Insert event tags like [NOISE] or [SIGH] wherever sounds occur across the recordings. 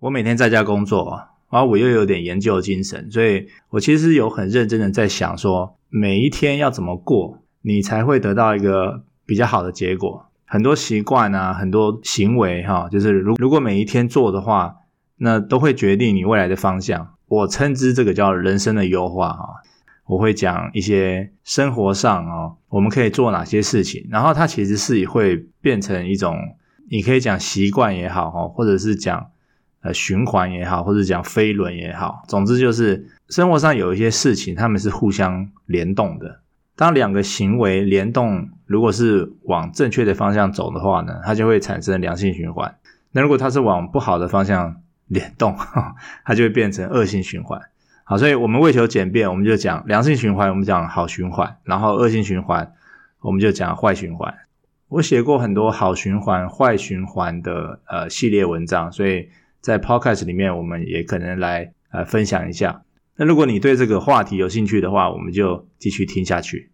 我每天在家工作，然后我又有点研究精神，所以我其实有很认真的在想说，每一天要怎么过，你才会得到一个比较好的结果。很多习惯啊，很多行为哈，就是如如果每一天做的话，那都会决定你未来的方向。我称之这个叫人生的优化哈。我会讲一些生活上哦，我们可以做哪些事情，然后它其实是会变成一种，你可以讲习惯也好哈，或者是讲呃循环也好，或者讲飞轮也好，总之就是生活上有一些事情，它们是互相联动的。当两个行为联动，如果是往正确的方向走的话呢，它就会产生良性循环。那如果它是往不好的方向联动，[LAUGHS] 它就会变成恶性循环。好，所以我们为求简便，我们就讲良性循环，我们讲好循环，然后恶性循环，我们就讲坏循环。我写过很多好循环、坏循环的呃系列文章，所以在 Podcast 里面，我们也可能来呃分享一下。那如果你对这个话题有兴趣的话，我们就继续听下去。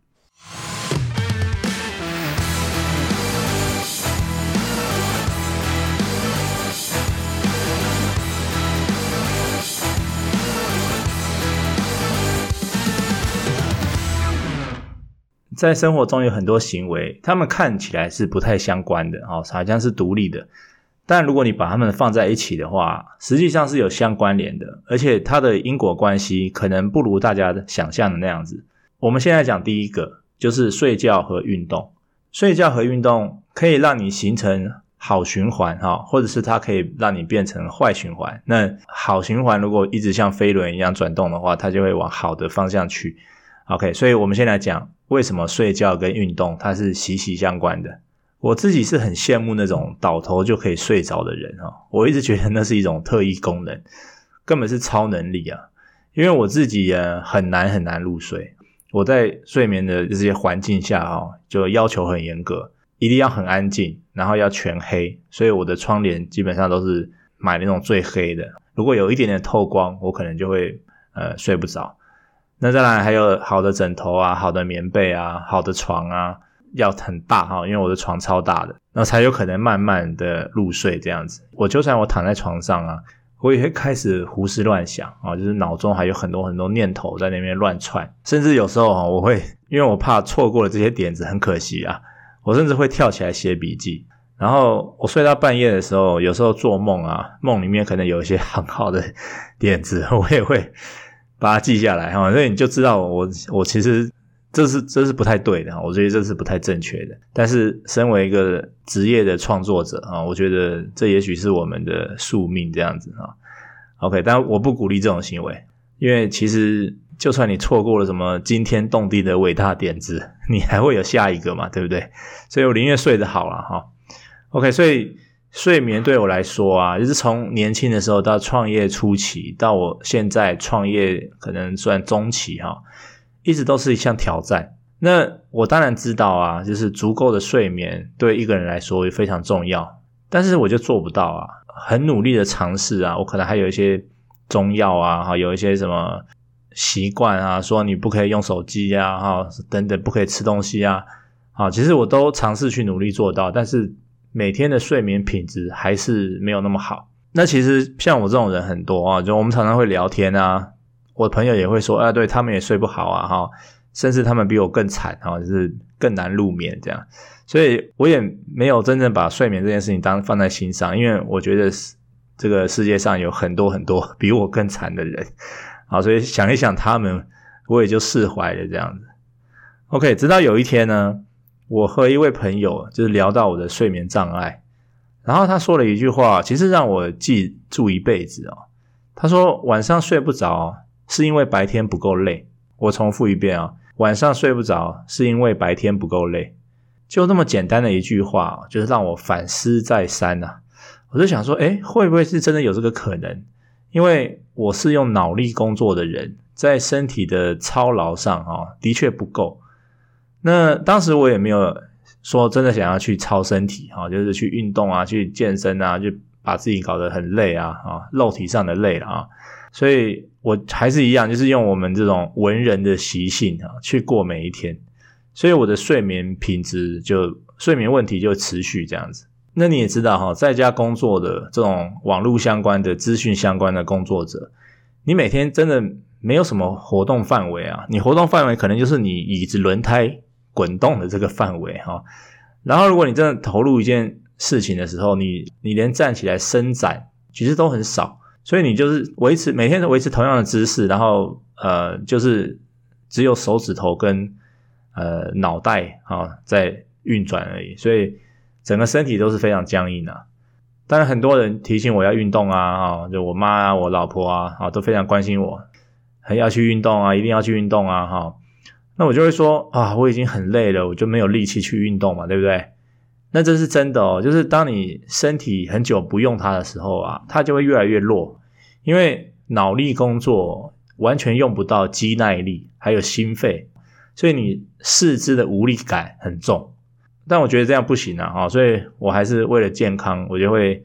在生活中有很多行为，他们看起来是不太相关的，哦，好像是独立的。但如果你把它们放在一起的话，实际上是有相关联的，而且它的因果关系可能不如大家想象的那样子。我们现在讲第一个，就是睡觉和运动。睡觉和运动可以让你形成好循环，哈，或者是它可以让你变成坏循环。那好循环如果一直像飞轮一样转动的话，它就会往好的方向去。OK，所以我们先来讲。为什么睡觉跟运动它是息息相关的？我自己是很羡慕那种倒头就可以睡着的人哈，我一直觉得那是一种特异功能，根本是超能力啊！因为我自己也很难很难入睡，我在睡眠的这些环境下哈，就要求很严格，一定要很安静，然后要全黑，所以我的窗帘基本上都是买那种最黑的，如果有一点点透光，我可能就会呃睡不着。那再来还有好的枕头啊，好的棉被啊，好的床啊，要很大哈，因为我的床超大的，那才有可能慢慢的入睡这样子。我就算我躺在床上啊，我也会开始胡思乱想啊，就是脑中还有很多很多念头在那边乱窜，甚至有时候啊，我会因为我怕错过了这些点子，很可惜啊，我甚至会跳起来写笔记。然后我睡到半夜的时候，有时候做梦啊，梦里面可能有一些很好的点子，我也会。把它记下来哈，所以你就知道我我其实这是这是不太对的，我觉得这是不太正确的。但是身为一个职业的创作者啊，我觉得这也许是我们的宿命这样子啊。OK，但我不鼓励这种行为，因为其实就算你错过了什么惊天动地的伟大点子，你还会有下一个嘛，对不对？所以我宁愿睡得好了哈。OK，所以。睡眠对我来说啊，就是从年轻的时候到创业初期，到我现在创业可能算中期哈，一直都是一项挑战。那我当然知道啊，就是足够的睡眠对一个人来说也非常重要，但是我就做不到啊。很努力的尝试啊，我可能还有一些中药啊，哈，有一些什么习惯啊，说你不可以用手机啊，哈，等等，不可以吃东西啊，啊，其实我都尝试去努力做到，但是。每天的睡眠品质还是没有那么好。那其实像我这种人很多啊，就我们常常会聊天啊，我朋友也会说，啊，对，他们也睡不好啊，哈，甚至他们比我更惨啊，就是更难入眠这样。所以我也没有真正把睡眠这件事情当放在心上，因为我觉得这个世界上有很多很多 [LAUGHS] 比我更惨的人，啊，所以想一想他们，我也就释怀了这样子。OK，直到有一天呢。我和一位朋友就是聊到我的睡眠障碍，然后他说了一句话，其实让我记住一辈子哦。他说晚上睡不着是因为白天不够累。我重复一遍啊，晚上睡不着是因为白天不够累。就那么简单的一句话，就是让我反思再三呐。我就想说，诶，会不会是真的有这个可能？因为我是用脑力工作的人，在身体的操劳上啊，的确不够。那当时我也没有说真的想要去操身体哈，就是去运动啊，去健身啊，就把自己搞得很累啊，啊，肉体上的累了啊，所以我还是一样，就是用我们这种文人的习性啊，去过每一天，所以我的睡眠品质就睡眠问题就持续这样子。那你也知道哈，在家工作的这种网络相关的资讯相关的工作者，你每天真的没有什么活动范围啊，你活动范围可能就是你椅子轮胎滚动的这个范围哈。然后如果你真的投入一件事情的时候，你你连站起来伸展其实都很少，所以你就是维持每天都维持同样的姿势，然后呃就是只有手指头跟呃脑袋啊在运转而已，所以。整个身体都是非常僵硬的，当然很多人提醒我要运动啊，啊，就我妈啊、我老婆啊，啊都非常关心我，还要去运动啊，一定要去运动啊，哈，那我就会说啊，我已经很累了，我就没有力气去运动嘛，对不对？那这是真的哦，就是当你身体很久不用它的时候啊，它就会越来越弱，因为脑力工作完全用不到肌耐力，还有心肺，所以你四肢的无力感很重。但我觉得这样不行啊，哈，所以我还是为了健康，我就会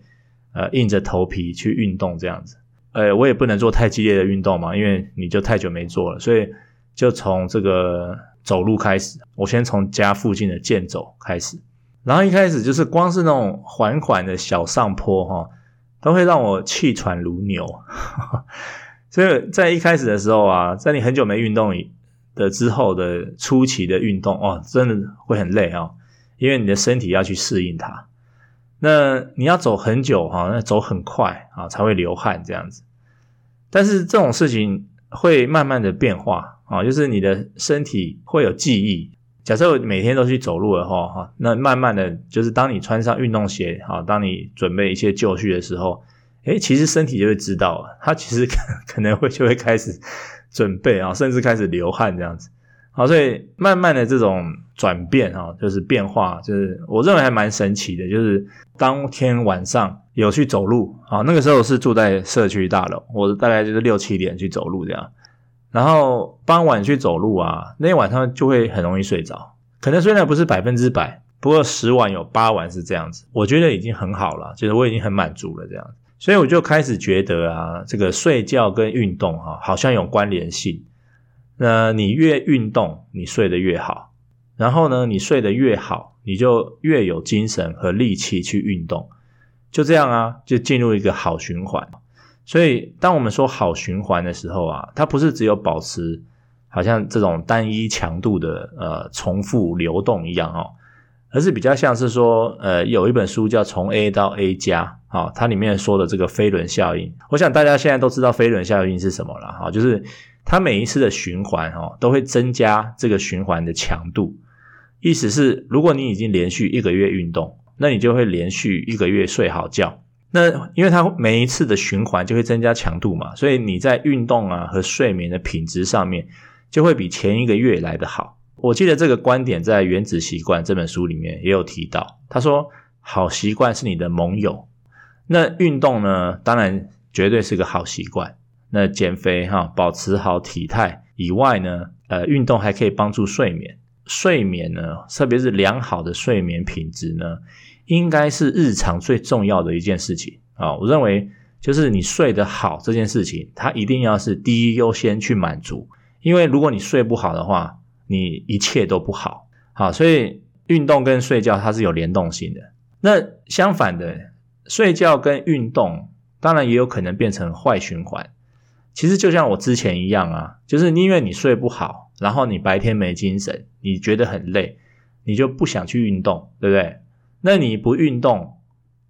呃硬着头皮去运动这样子。呃，我也不能做太激烈的运动嘛，因为你就太久没做了，所以就从这个走路开始。我先从家附近的健走开始，然后一开始就是光是那种缓缓的小上坡哈，都会让我气喘如牛。[LAUGHS] 所以在一开始的时候啊，在你很久没运动的之后的初期的运动哦，真的会很累啊。因为你的身体要去适应它，那你要走很久哈，那走很快啊才会流汗这样子。但是这种事情会慢慢的变化啊，就是你的身体会有记忆。假设我每天都去走路的话哈，那慢慢的就是当你穿上运动鞋啊，当你准备一些就绪的时候，诶，其实身体就会知道，它其实可可能会就会开始准备啊，甚至开始流汗这样子。好，所以慢慢的这种转变啊，就是变化，就是我认为还蛮神奇的。就是当天晚上有去走路啊，那个时候是住在社区大楼，我大概就是六七点去走路这样，然后傍晚去走路啊，那晚上就会很容易睡着。可能虽然不是百分之百，不过十晚有八晚是这样子，我觉得已经很好了，就是我已经很满足了这样。所以我就开始觉得啊，这个睡觉跟运动哈，好像有关联性。那你越运动，你睡得越好。然后呢，你睡得越好，你就越有精神和力气去运动。就这样啊，就进入一个好循环。所以，当我们说好循环的时候啊，它不是只有保持好像这种单一强度的呃重复流动一样哦，而是比较像是说，呃，有一本书叫《从 A 到 A 加》啊，它里面说的这个飞轮效应。我想大家现在都知道飞轮效应是什么了哈，就是。它每一次的循环哦，都会增加这个循环的强度。意思是，如果你已经连续一个月运动，那你就会连续一个月睡好觉。那因为它每一次的循环就会增加强度嘛，所以你在运动啊和睡眠的品质上面就会比前一个月来得好。我记得这个观点在《原子习惯》这本书里面也有提到。他说，好习惯是你的盟友。那运动呢，当然绝对是个好习惯。那减肥哈，保持好体态以外呢，呃，运动还可以帮助睡眠。睡眠呢，特别是良好的睡眠品质呢，应该是日常最重要的一件事情啊。我认为，就是你睡得好这件事情，它一定要是第一优先去满足。因为如果你睡不好的话，你一切都不好。好，所以运动跟睡觉它是有联动性的。那相反的，睡觉跟运动当然也有可能变成坏循环。其实就像我之前一样啊，就是因为你睡不好，然后你白天没精神，你觉得很累，你就不想去运动，对不对？那你不运动，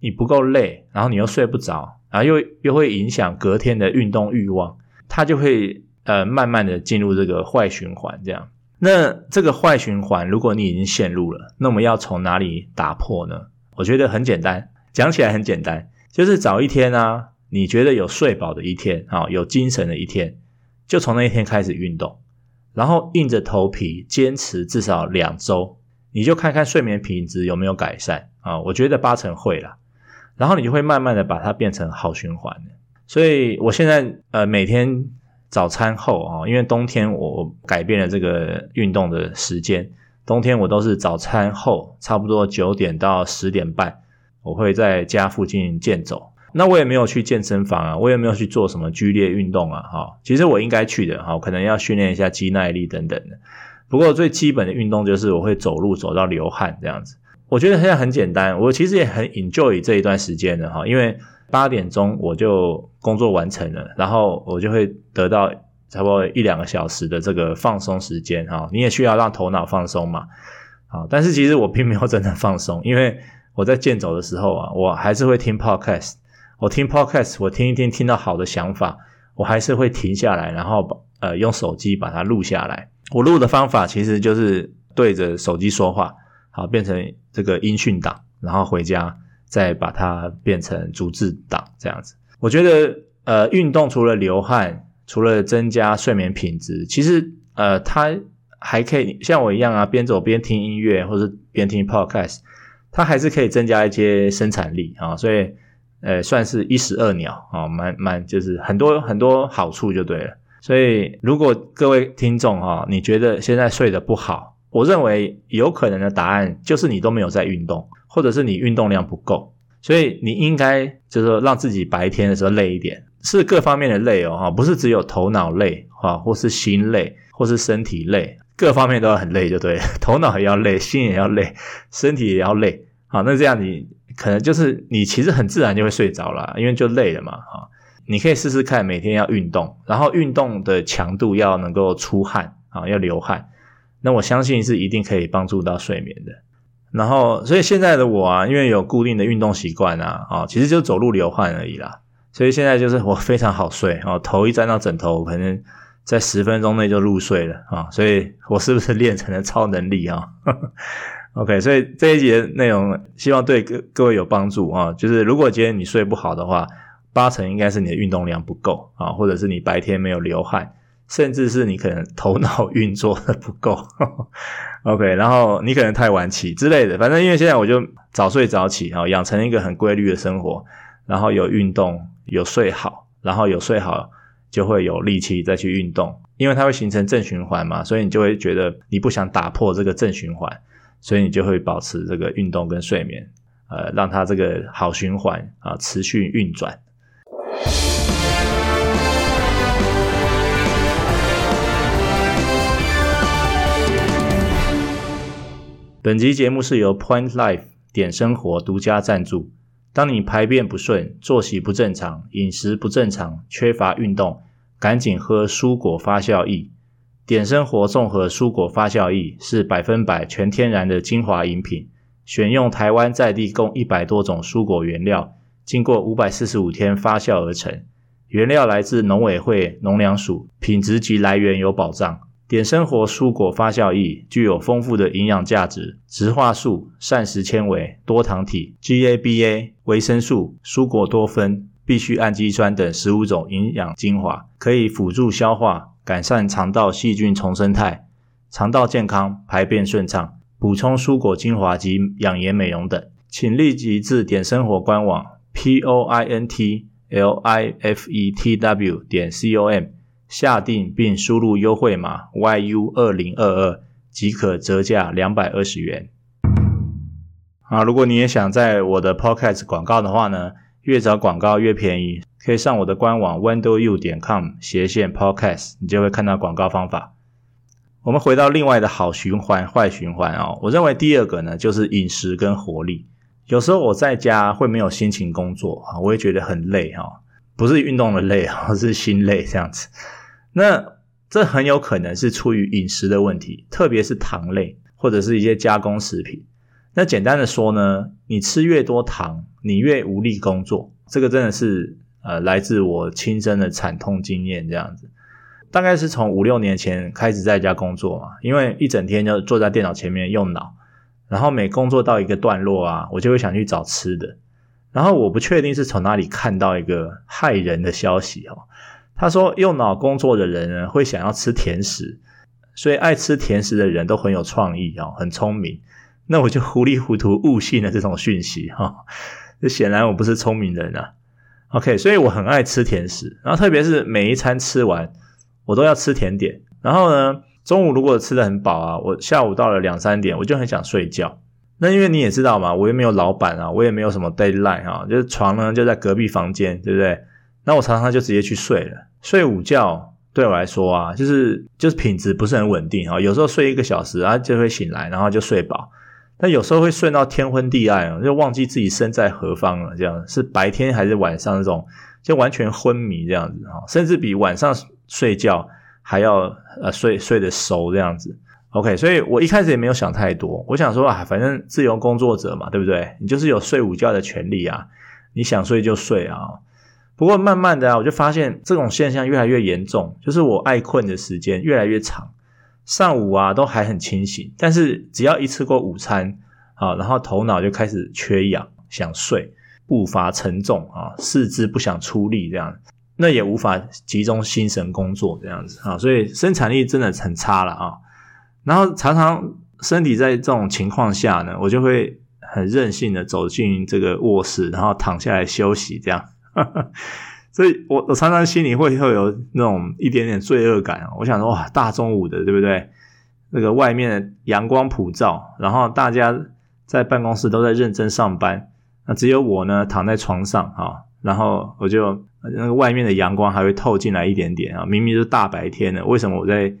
你不够累，然后你又睡不着，然后又又会影响隔天的运动欲望，它就会呃慢慢的进入这个坏循环。这样，那这个坏循环，如果你已经陷入了，那我们要从哪里打破呢？我觉得很简单，讲起来很简单，就是找一天啊。你觉得有睡饱的一天，啊，有精神的一天，就从那一天开始运动，然后硬着头皮坚持至少两周，你就看看睡眠品质有没有改善啊？我觉得八成会啦，然后你就会慢慢的把它变成好循环。所以我现在呃每天早餐后啊，因为冬天我改变了这个运动的时间，冬天我都是早餐后差不多九点到十点半，我会在家附近健走。那我也没有去健身房啊，我也没有去做什么剧烈运动啊，哈，其实我应该去的，哈，可能要训练一下肌耐力等等的。不过最基本的运动就是我会走路走到流汗这样子。我觉得现在很简单，我其实也很 enjoy 这一段时间的哈，因为八点钟我就工作完成了，然后我就会得到差不多一两个小时的这个放松时间哈。你也需要让头脑放松嘛，啊，但是其实我并没有真的放松，因为我在健走的时候啊，我还是会听 podcast，我听 podcast，我听一听，听到好的想法，我还是会停下来，然后把呃用手机把它录下来。我录的方法其实就是对着手机说话，好，变成这个音讯档，然后回家再把它变成逐字档这样子。我觉得呃运动除了流汗，除了增加睡眠品质，其实呃它还可以像我一样啊，边走边听音乐，或是边听 podcast，它还是可以增加一些生产力啊，所以呃算是一石二鸟啊，蛮蛮就是很多很多好处就对了。所以，如果各位听众哈，你觉得现在睡得不好，我认为有可能的答案就是你都没有在运动，或者是你运动量不够。所以你应该就是说让自己白天的时候累一点，是各方面的累哦，哈，不是只有头脑累哈，或是心累，或是身体累，各方面都要很累就对，[LAUGHS] 头脑也要累，心也要累，身体也要累。好，那这样你可能就是你其实很自然就会睡着了，因为就累了嘛，哈。你可以试试看，每天要运动，然后运动的强度要能够出汗啊，要流汗。那我相信是一定可以帮助到睡眠的。然后，所以现在的我啊，因为有固定的运动习惯啊，啊，其实就走路流汗而已啦。所以现在就是我非常好睡啊，头一沾到枕头，我可能在十分钟内就入睡了啊。所以我是不是练成了超能力啊？[LAUGHS] OK，所以这一节内容希望对各各位有帮助啊。就是如果今天你睡不好的话，八成应该是你的运动量不够啊，或者是你白天没有流汗，甚至是你可能头脑 [LAUGHS] 运作的不够。OK，然后你可能太晚起之类的，反正因为现在我就早睡早起啊，养成一个很规律的生活，然后有运动，有睡好，然后有睡好就会有力气再去运动，因为它会形成正循环嘛，所以你就会觉得你不想打破这个正循环，所以你就会保持这个运动跟睡眠，呃，让它这个好循环啊持续运转。本集节目是由 Point Life 点生活独家赞助。当你排便不顺、作息不正常、饮食不正常、缺乏运动，赶紧喝蔬果发酵液。点生活综合蔬果发酵液是百分百全天然的精华饮品，选用台湾在地共一百多种蔬果原料，经过五百四十五天发酵而成。原料来自农委会农粮署，品质及来源有保障。点生活蔬果发酵液具有丰富的营养价值，植化素、膳食纤维、多糖体、GABA、维生素、蔬果多酚、必需氨基酸等十五种营养精华，可以辅助消化，改善肠道细菌重生态，肠道健康，排便顺畅，补充蔬果精华及养颜美容等。请立即至点生活官网 p o i n t l i f e t w 点 c o m。下订并输入优惠码 YU 二零二二即可折价两百二十元。啊，如果你也想在我的 Podcast 广告的话呢，越早广告越便宜，可以上我的官网 windowu 点 com 斜线 Podcast，你就会看到广告方法。我们回到另外的好循环、坏循环哦，我认为第二个呢就是饮食跟活力。有时候我在家会没有心情工作啊，我也觉得很累哈，不是运动的累啊，而是心累这样子。那这很有可能是出于饮食的问题，特别是糖类或者是一些加工食品。那简单的说呢，你吃越多糖，你越无力工作。这个真的是呃来自我亲身的惨痛经验，这样子。大概是从五六年前开始在家工作嘛，因为一整天就坐在电脑前面用脑，然后每工作到一个段落啊，我就会想去找吃的。然后我不确定是从哪里看到一个骇人的消息哦。他说：“用脑工作的人呢，会想要吃甜食，所以爱吃甜食的人都很有创意哦，很聪明。那我就糊里糊涂悟信了这种讯息哈。这显然我不是聪明人啊。OK，所以我很爱吃甜食，然后特别是每一餐吃完，我都要吃甜点。然后呢，中午如果吃得很饱啊，我下午到了两三点，我就很想睡觉。那因为你也知道嘛，我又没有老板啊，我也没有什么 deadline 啊，就是床呢就在隔壁房间，对不对？”那我常常就直接去睡了，睡午觉对我来说啊，就是就是品质不是很稳定啊，有时候睡一个小时啊就会醒来，然后就睡饱，但有时候会睡到天昏地暗，就忘记自己身在何方了。这样是白天还是晚上那种，就完全昏迷这样子啊，甚至比晚上睡觉还要呃睡睡得熟这样子。OK，所以我一开始也没有想太多，我想说啊，反正自由工作者嘛，对不对？你就是有睡午觉的权利啊，你想睡就睡啊。不过慢慢的啊，我就发现这种现象越来越严重，就是我爱困的时间越来越长。上午啊都还很清醒，但是只要一吃过午餐啊，然后头脑就开始缺氧，想睡，步伐沉重啊，四肢不想出力这样，那也无法集中心神工作这样子啊，所以生产力真的很差了啊。然后常常身体在这种情况下呢，我就会很任性的走进这个卧室，然后躺下来休息这样。哈 [LAUGHS] 哈所以我我常常心里会会有那种一点点罪恶感，我想说哇，大中午的，对不对？那个外面阳光普照，然后大家在办公室都在认真上班，那只有我呢躺在床上啊，然后我就那个外面的阳光还会透进来一点点啊，明明是大白天的，为什么我在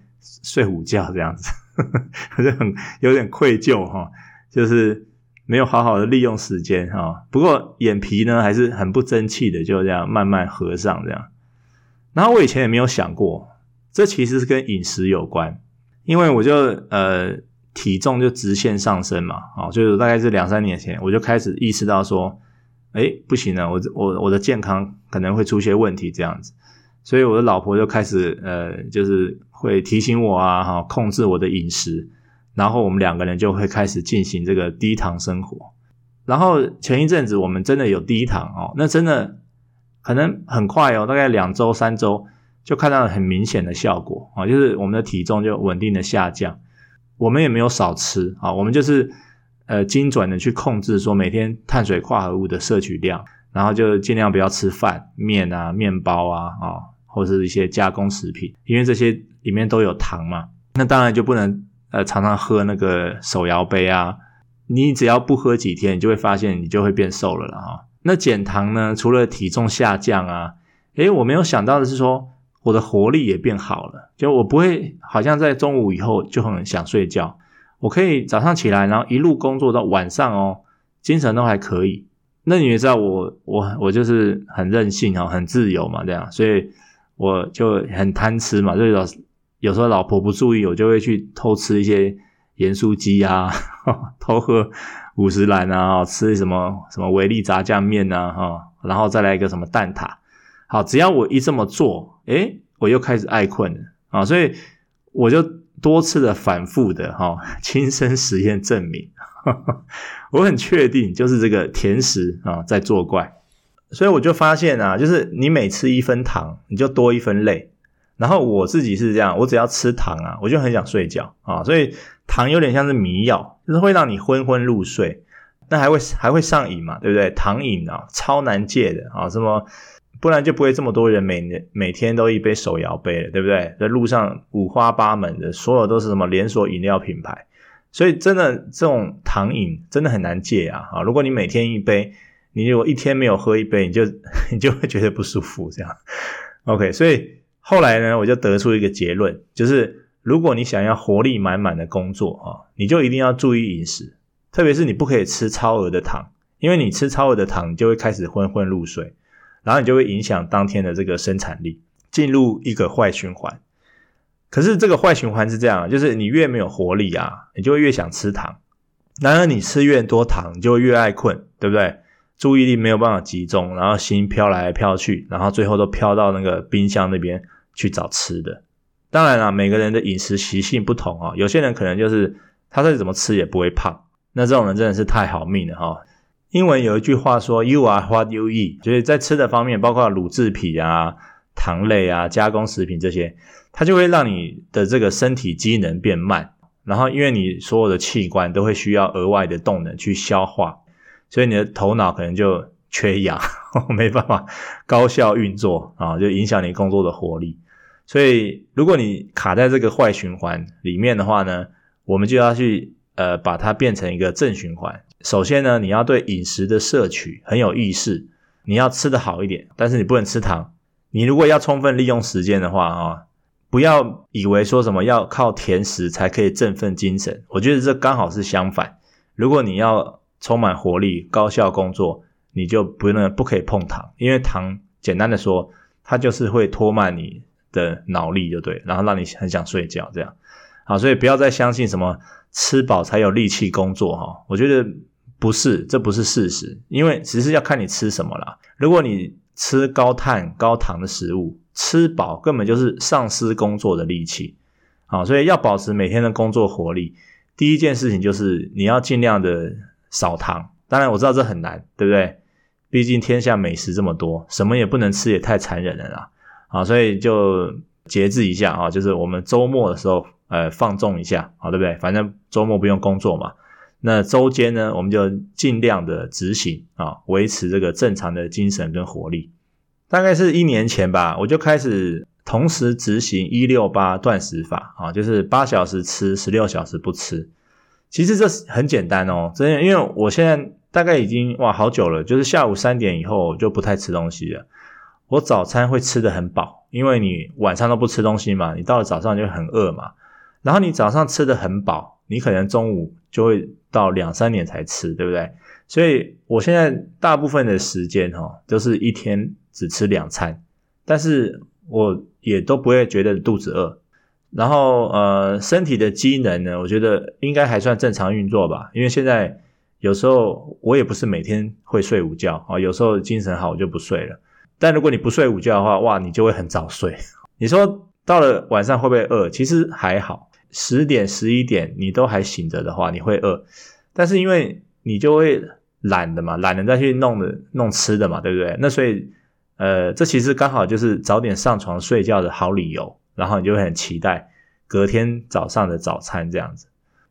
睡午觉这样子？[LAUGHS] 我就很有点愧疚哈，就是。没有好好的利用时间哈，不过眼皮呢还是很不争气的，就这样慢慢合上这样。然后我以前也没有想过，这其实是跟饮食有关，因为我就呃体重就直线上升嘛，啊，就是大概是两三年前我就开始意识到说，哎，不行了，我我我的健康可能会出现问题这样子，所以我的老婆就开始呃就是会提醒我啊，哈，控制我的饮食。然后我们两个人就会开始进行这个低糖生活。然后前一阵子我们真的有低糖哦，那真的可能很快哦，大概两周三周就看到了很明显的效果啊，就是我们的体重就稳定的下降。我们也没有少吃啊，我们就是呃精准的去控制说每天碳水化合物的摄取量，然后就尽量不要吃饭、面啊、面包啊啊，或者是一些加工食品，因为这些里面都有糖嘛，那当然就不能。呃，常常喝那个手摇杯啊，你只要不喝几天，你就会发现你就会变瘦了了哈。那减糖呢，除了体重下降啊，诶，我没有想到的是说，我的活力也变好了，就我不会好像在中午以后就很想睡觉，我可以早上起来，然后一路工作到晚上哦，精神都还可以。那你也知道我我我就是很任性哦，很自由嘛，这样，所以我就很贪吃嘛，就老。有时候老婆不注意，我就会去偷吃一些盐酥鸡啊，[LAUGHS] 偷喝五十兰啊，吃什么什么维力炸酱面啊，哈，然后再来一个什么蛋挞。好，只要我一这么做，诶，我又开始爱困了啊，所以我就多次的反复的哈，亲身实验证明，[LAUGHS] 我很确定就是这个甜食啊在作怪，所以我就发现啊，就是你每吃一分糖，你就多一分累。然后我自己是这样，我只要吃糖啊，我就很想睡觉啊，所以糖有点像是迷药，就是会让你昏昏入睡，那还会还会上瘾嘛，对不对？糖瘾啊，超难戒的啊，什么不然就不会这么多人每年每天都一杯手摇杯了，对不对？在路上五花八门的，所有都是什么连锁饮料品牌，所以真的这种糖瘾真的很难戒啊啊！如果你每天一杯，你如果一天没有喝一杯，你就 [LAUGHS] 你就会觉得不舒服，这样。OK，所以。后来呢，我就得出一个结论，就是如果你想要活力满满的工作啊，你就一定要注意饮食，特别是你不可以吃超额的糖，因为你吃超额的糖，你就会开始昏昏入睡，然后你就会影响当天的这个生产力，进入一个坏循环。可是这个坏循环是这样，就是你越没有活力啊，你就会越想吃糖，然而你吃越多糖，你就会越爱困，对不对？注意力没有办法集中，然后心飘来飘去，然后最后都飘到那个冰箱那边去找吃的。当然了，每个人的饮食习性不同啊，有些人可能就是他再怎么吃也不会胖，那这种人真的是太好命了哈。英文有一句话说 “You are what you eat”，就是在吃的方面，包括乳制品啊、糖类啊、加工食品这些，它就会让你的这个身体机能变慢，然后因为你所有的器官都会需要额外的动能去消化。所以你的头脑可能就缺氧，[LAUGHS] 没办法高效运作啊，就影响你工作的活力。所以如果你卡在这个坏循环里面的话呢，我们就要去呃把它变成一个正循环。首先呢，你要对饮食的摄取很有意识，你要吃得好一点，但是你不能吃糖。你如果要充分利用时间的话啊，不要以为说什么要靠甜食才可以振奋精神，我觉得这刚好是相反。如果你要充满活力、高效工作，你就不能不可以碰糖，因为糖简单的说，它就是会拖慢你的脑力，就对，然后让你很想睡觉这样。好，所以不要再相信什么吃饱才有力气工作哈，我觉得不是，这不是事实，因为只是要看你吃什么啦。如果你吃高碳、高糖的食物，吃饱根本就是丧失工作的力气。好，所以要保持每天的工作活力，第一件事情就是你要尽量的少糖。当然我知道这很难，对不对？毕竟天下美食这么多，什么也不能吃，也太残忍了啦。啊，所以就节制一下啊，就是我们周末的时候，呃，放纵一下，好，对不对？反正周末不用工作嘛。那周间呢，我们就尽量的执行啊，维持这个正常的精神跟活力。大概是一年前吧，我就开始同时执行一六八断食法啊，就是八小时吃，十六小时不吃。其实这是很简单哦，真的，因为我现在。大概已经哇好久了，就是下午三点以后就不太吃东西了。我早餐会吃得很饱，因为你晚上都不吃东西嘛，你到了早上就很饿嘛。然后你早上吃得很饱，你可能中午就会到两三点才吃，对不对？所以我现在大部分的时间哈，都是一天只吃两餐，但是我也都不会觉得肚子饿。然后呃，身体的机能呢，我觉得应该还算正常运作吧，因为现在。有时候我也不是每天会睡午觉啊，有时候精神好我就不睡了。但如果你不睡午觉的话，哇，你就会很早睡。[LAUGHS] 你说到了晚上会不会饿？其实还好，十点十一点你都还醒着的话，你会饿。但是因为你就会懒的嘛，懒得再去弄的弄吃的嘛，对不对？那所以呃，这其实刚好就是早点上床睡觉的好理由。然后你就会很期待隔天早上的早餐这样子。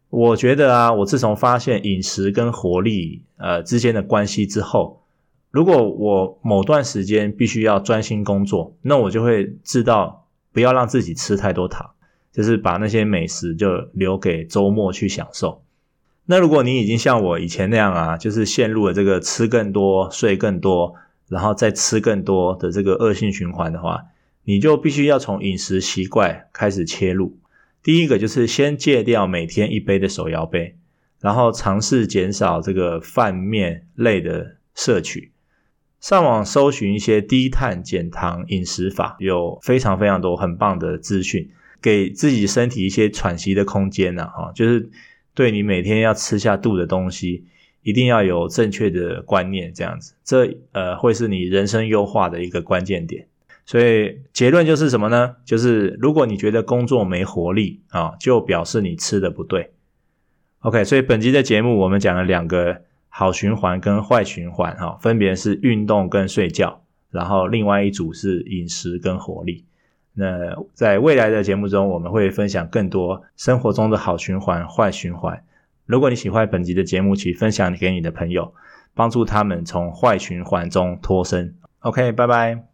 我觉得啊，我自从发现饮食跟活力呃之间的关系之后，如果我某段时间必须要专心工作，那我就会知道不要让自己吃太多糖，就是把那些美食就留给周末去享受。那如果你已经像我以前那样啊，就是陷入了这个吃更多、睡更多，然后再吃更多的这个恶性循环的话，你就必须要从饮食习惯开始切入。第一个就是先戒掉每天一杯的手摇杯，然后尝试减少这个饭面类的摄取。上网搜寻一些低碳减糖饮食法，有非常非常多很棒的资讯，给自己身体一些喘息的空间呐，哈，就是对你每天要吃下肚的东西，一定要有正确的观念，这样子，这呃会是你人生优化的一个关键点。所以结论就是什么呢？就是如果你觉得工作没活力啊，就表示你吃的不对。OK，所以本集的节目我们讲了两个好循环跟坏循环，哈，分别是运动跟睡觉，然后另外一组是饮食跟活力。那在未来的节目中，我们会分享更多生活中的好循环、坏循环。如果你喜欢本集的节目，请分享给你的朋友，帮助他们从坏循环中脱身。OK，拜拜。